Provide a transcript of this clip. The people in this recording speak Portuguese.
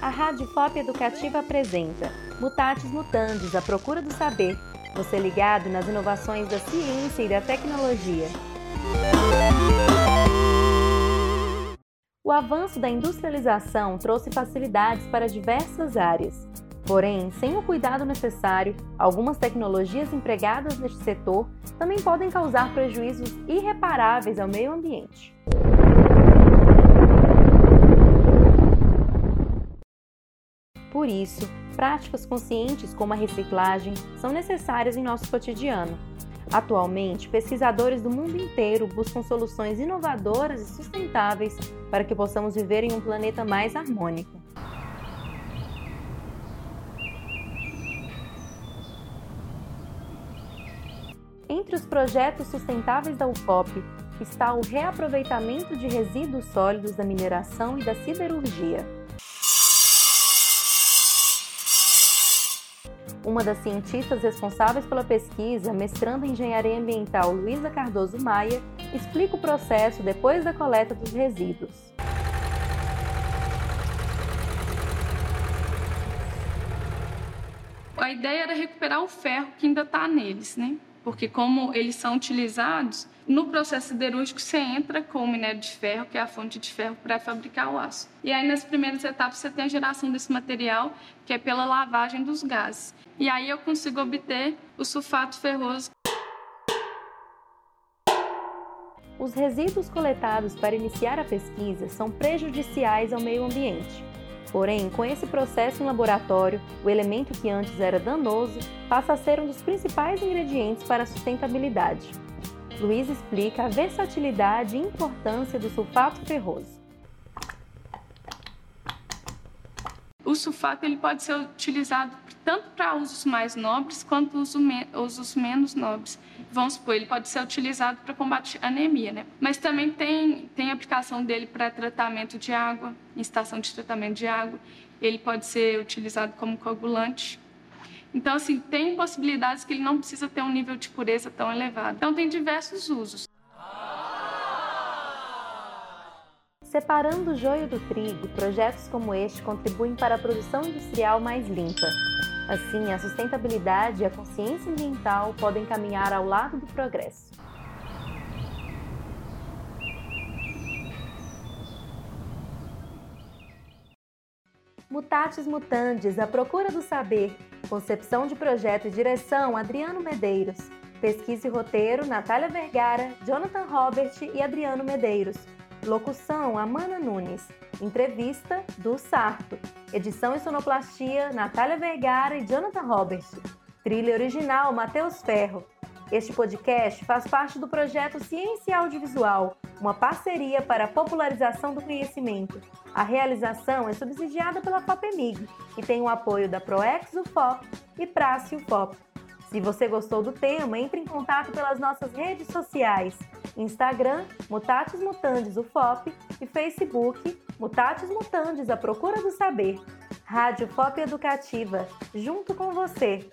A Rádio FOP Educativa apresenta Mutatis Mutandis, a procura do saber. Você ligado nas inovações da ciência e da tecnologia. O avanço da industrialização trouxe facilidades para diversas áreas. Porém, sem o cuidado necessário, algumas tecnologias empregadas neste setor também podem causar prejuízos irreparáveis ao meio ambiente. Por isso, práticas conscientes como a reciclagem são necessárias em nosso cotidiano. Atualmente, pesquisadores do mundo inteiro buscam soluções inovadoras e sustentáveis para que possamos viver em um planeta mais harmônico. Entre os projetos sustentáveis da UFOP está o reaproveitamento de resíduos sólidos da mineração e da siderurgia. Uma das cientistas responsáveis pela pesquisa, mestranda em engenharia ambiental Luísa Cardoso Maia, explica o processo depois da coleta dos resíduos. A ideia era recuperar o ferro que ainda está neles, né? Porque como eles são utilizados, no processo siderúrgico você entra com o minério de ferro, que é a fonte de ferro para fabricar o aço. E aí nas primeiras etapas você tem a geração desse material, que é pela lavagem dos gases. E aí eu consigo obter o sulfato ferroso. Os resíduos coletados para iniciar a pesquisa são prejudiciais ao meio ambiente. Porém, com esse processo em laboratório, o elemento que antes era danoso passa a ser um dos principais ingredientes para a sustentabilidade. Luiz explica a versatilidade e importância do sulfato ferroso. O sulfato ele pode ser utilizado tanto para usos mais nobres quanto usos menos nobres. Vamos supor, ele pode ser utilizado para combater anemia, né? Mas também tem, tem aplicação dele para tratamento de água, em estação de tratamento de água. Ele pode ser utilizado como coagulante. Então, assim, tem possibilidades que ele não precisa ter um nível de pureza tão elevado. Então, tem diversos usos. Separando o joio do trigo, projetos como este contribuem para a produção industrial mais limpa. Assim, a sustentabilidade e a consciência ambiental podem caminhar ao lado do progresso. Mutatis Mutandis, a procura do saber. Concepção de projeto e direção, Adriano Medeiros. Pesquisa e roteiro, Natália Vergara, Jonathan Robert e Adriano Medeiros. Locução, Amanda Nunes. Entrevista, do Sarto. Edição e sonoplastia, Natália Vergara e Jonathan Robert. Trilha original, Matheus Ferro. Este podcast faz parte do projeto Ciência Audiovisual, uma parceria para a popularização do conhecimento. A realização é subsidiada pela FAPEMIG e tem o apoio da ProEx UFOP e Prace UFOP. Se você gostou do tema, entre em contato pelas nossas redes sociais: Instagram, Mutatis Mutandis UFOP e Facebook, Mutatis Mutandis A Procura do Saber. Rádio FOP Educativa, junto com você.